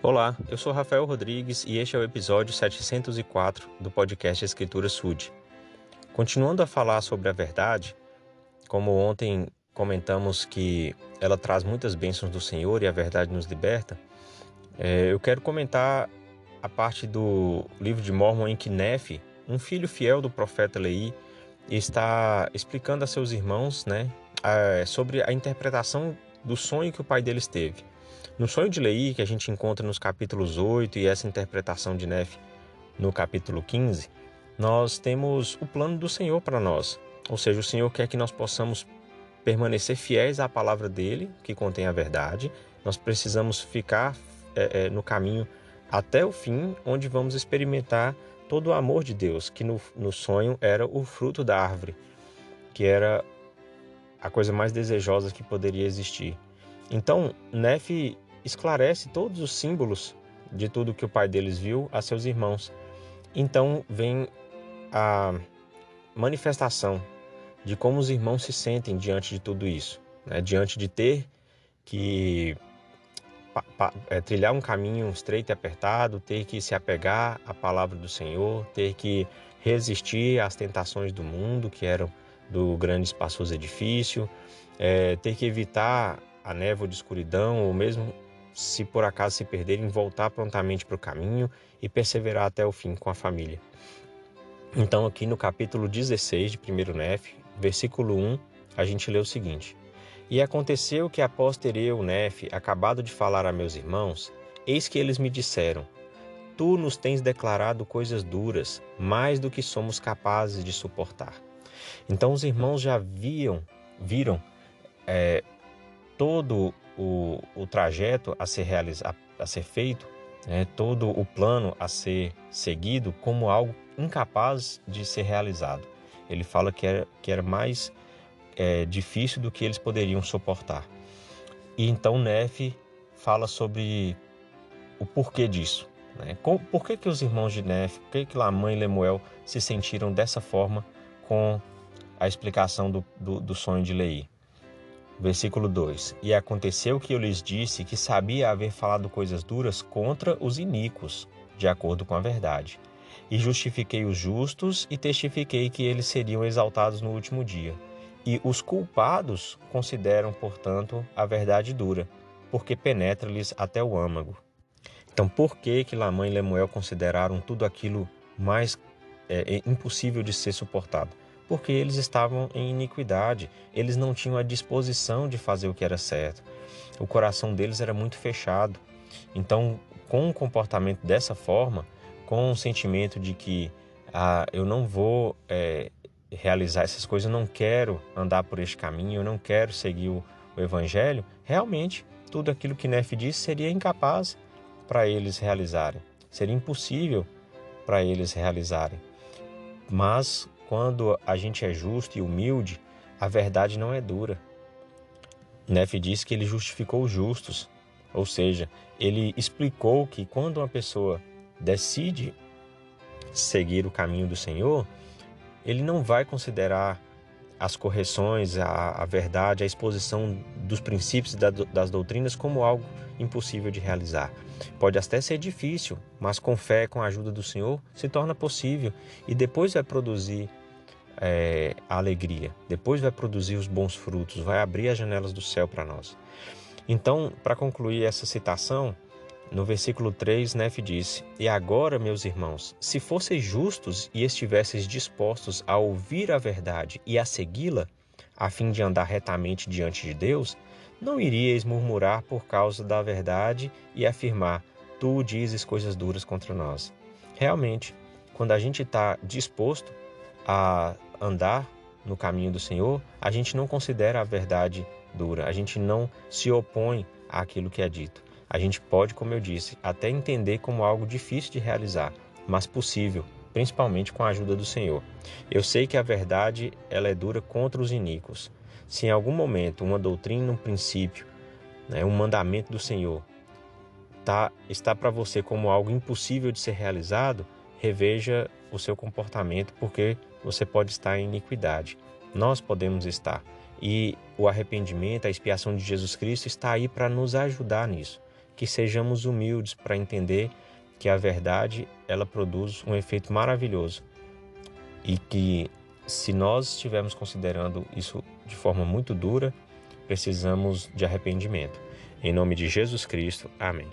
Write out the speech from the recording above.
Olá, eu sou Rafael Rodrigues e este é o episódio 704 do podcast Escritura Sud. Continuando a falar sobre a verdade, como ontem comentamos que ela traz muitas bênçãos do Senhor e a verdade nos liberta, é, eu quero comentar a parte do livro de Mormon em que Nefe, um filho fiel do profeta Lei, está explicando a seus irmãos né, sobre a interpretação do sonho que o pai deles teve. No sonho de Lei, que a gente encontra nos capítulos 8 e essa interpretação de Nefe no capítulo 15, nós temos o plano do Senhor para nós. Ou seja, o Senhor quer que nós possamos permanecer fiéis à palavra dele, que contém a verdade. Nós precisamos ficar é, é, no caminho até o fim, onde vamos experimentar todo o amor de Deus, que no, no sonho era o fruto da árvore, que era a coisa mais desejosa que poderia existir. Então, Nefe esclarece todos os símbolos de tudo que o pai deles viu a seus irmãos. Então vem a manifestação de como os irmãos se sentem diante de tudo isso, né? diante de ter que é, trilhar um caminho estreito e apertado, ter que se apegar à palavra do Senhor, ter que resistir às tentações do mundo, que eram do grande espaçoso edifício, é, ter que evitar a névoa de escuridão, ou mesmo se por acaso se perderem, voltar prontamente para o caminho e perseverar até o fim com a família. Então, aqui no capítulo 16 de 1 Nef, versículo 1, a gente lê o seguinte: E aconteceu que após ter eu, Nef, acabado de falar a meus irmãos, eis que eles me disseram: Tu nos tens declarado coisas duras, mais do que somos capazes de suportar. Então os irmãos já viam, viram é, todo o, o trajeto a ser, realizado, a ser feito, né, todo o plano a ser seguido como algo incapaz de ser realizado. Ele fala que era, que era mais é, difícil do que eles poderiam suportar. E então Nefe fala sobre o porquê disso. Né? por que, que os irmãos de Nefe, por que, que Lamã e Lemuel se sentiram dessa forma com a explicação do, do, do sonho de Lei? Versículo 2: E aconteceu que eu lhes disse que sabia haver falado coisas duras contra os iníquos, de acordo com a verdade. E justifiquei os justos e testifiquei que eles seriam exaltados no último dia. E os culpados consideram, portanto, a verdade dura, porque penetra-lhes até o âmago. Então, por que que Lamã e Lemuel consideraram tudo aquilo mais é, impossível de ser suportado? Porque eles estavam em iniquidade, eles não tinham a disposição de fazer o que era certo. O coração deles era muito fechado. Então, com um comportamento dessa forma, com o um sentimento de que ah, eu não vou é, realizar essas coisas, eu não quero andar por este caminho, eu não quero seguir o, o Evangelho, realmente tudo aquilo que Nefe disse seria incapaz para eles realizarem, seria impossível para eles realizarem. Mas quando a gente é justo e humilde, a verdade não é dura. Nefe diz que ele justificou os justos, ou seja, ele explicou que quando uma pessoa decide seguir o caminho do Senhor, ele não vai considerar as correções, a, a verdade, a exposição dos princípios da, das doutrinas como algo impossível de realizar. Pode até ser difícil, mas com fé, com a ajuda do Senhor, se torna possível e depois vai produzir é, a alegria, depois vai produzir os bons frutos, vai abrir as janelas do céu para nós. Então, para concluir essa citação, no versículo 3, Nefe disse: E agora, meus irmãos, se fosseis justos e estivesseis dispostos a ouvir a verdade e a segui-la, a fim de andar retamente diante de Deus, não iríeis murmurar por causa da verdade e afirmar: Tu dizes coisas duras contra nós. Realmente, quando a gente está disposto a andar no caminho do Senhor, a gente não considera a verdade dura, a gente não se opõe àquilo que é dito. A gente pode, como eu disse, até entender como algo difícil de realizar, mas possível, principalmente com a ajuda do Senhor. Eu sei que a verdade ela é dura contra os iníquos. Se em algum momento uma doutrina, um princípio, né, um mandamento do Senhor tá, está para você como algo impossível de ser realizado, reveja o seu comportamento, porque você pode estar em iniquidade. Nós podemos estar. E o arrependimento, a expiação de Jesus Cristo está aí para nos ajudar nisso. Que sejamos humildes para entender que a verdade ela produz um efeito maravilhoso e que se nós estivermos considerando isso de forma muito dura, precisamos de arrependimento. Em nome de Jesus Cristo. Amém.